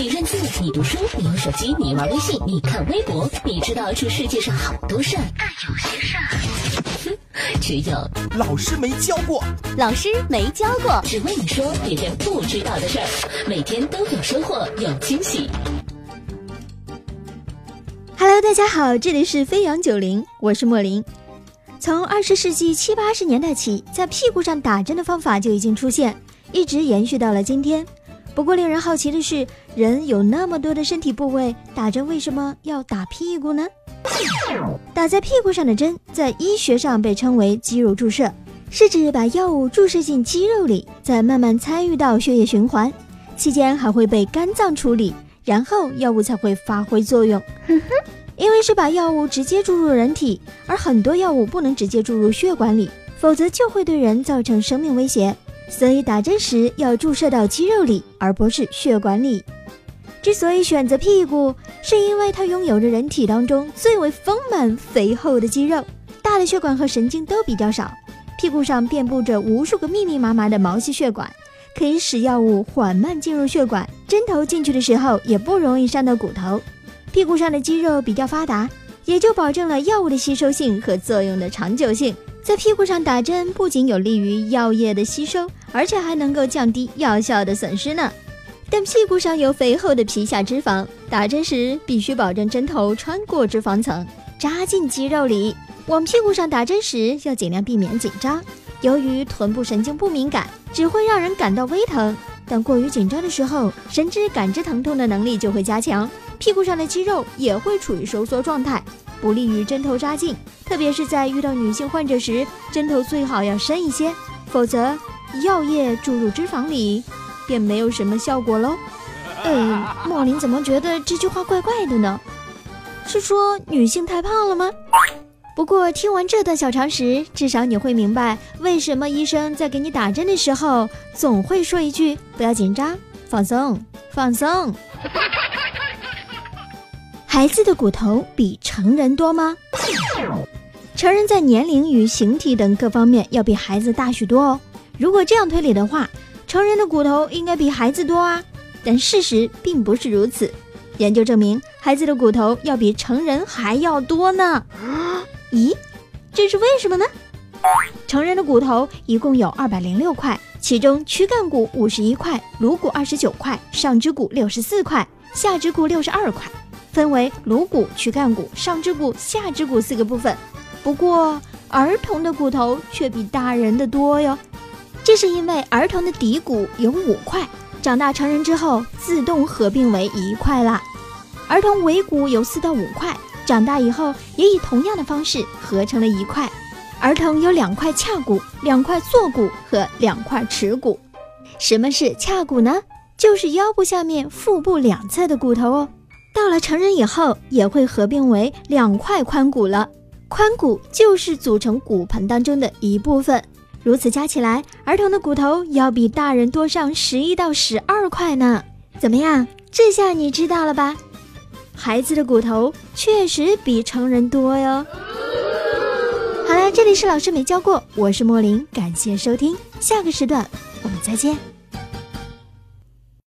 你认字，你读书，你用手机，你玩微信，你看微博，你知道这世界上好多事儿，但有些事儿，哼，只有老师没教过，老师没教过，只为你说别人不知道的事儿，每天都有收获，有惊喜。Hello，大家好，这里是飞扬九零，我是莫林。从二十世纪七八十年代起，在屁股上打针的方法就已经出现，一直延续到了今天。不过令人好奇的是，人有那么多的身体部位，打针为什么要打屁股呢？打在屁股上的针，在医学上被称为肌肉注射，是指把药物注射进肌肉里，再慢慢参与到血液循环，期间还会被肝脏处理。然后药物才会发挥作用。因为是把药物直接注入人体，而很多药物不能直接注入血管里，否则就会对人造成生命威胁。所以打针时要注射到肌肉里，而不是血管里。之所以选择屁股，是因为它拥有着人体当中最为丰满肥厚的肌肉，大的血管和神经都比较少，屁股上遍布着无数个密密麻麻的毛细血管。可以使药物缓慢进入血管，针头进去的时候也不容易伤到骨头。屁股上的肌肉比较发达，也就保证了药物的吸收性和作用的长久性。在屁股上打针不仅有利于药液的吸收，而且还能够降低药效的损失呢。但屁股上有肥厚的皮下脂肪，打针时必须保证针头穿过脂肪层，扎进肌肉里。往屁股上打针时要尽量避免紧张。由于臀部神经不敏感，只会让人感到微疼，但过于紧张的时候，神知感知疼痛的能力就会加强，屁股上的肌肉也会处于收缩状态，不利于针头扎进。特别是在遇到女性患者时，针头最好要深一些，否则药液注入脂肪里便没有什么效果喽。嗯，莫林怎么觉得这句话怪怪的呢？是说女性太胖了吗？不过听完这段小常识，至少你会明白为什么医生在给你打针的时候总会说一句“不要紧张，放松，放松”。孩子的骨头比成人多吗？成人在年龄与形体等各方面要比孩子大许多哦。如果这样推理的话，成人的骨头应该比孩子多啊。但事实并不是如此，研究证明，孩子的骨头要比成人还要多呢。咦，这是为什么呢？成人的骨头一共有二百零六块，其中躯干骨五十一块，颅骨二十九块，上肢骨六十四块，下肢骨六十二块，分为颅骨、躯干骨、上肢骨、下肢骨四个部分。不过，儿童的骨头却比大人的多哟。这是因为儿童的骶骨有五块，长大成人之后自动合并为一块啦。儿童尾骨有四到五块。长大以后也以同样的方式合成了一块。儿童有两块髂骨、两块坐骨和两块耻骨。什么是髂骨呢？就是腰部下面腹部两侧的骨头哦。到了成人以后，也会合并为两块髋骨了。髋骨就是组成骨盆当中的一部分。如此加起来，儿童的骨头要比大人多上十一到十二块呢。怎么样？这下你知道了吧？孩子的骨头确实比成人多哟。好了，这里是老师没教过，我是莫林，感谢收听，下个时段我们再见。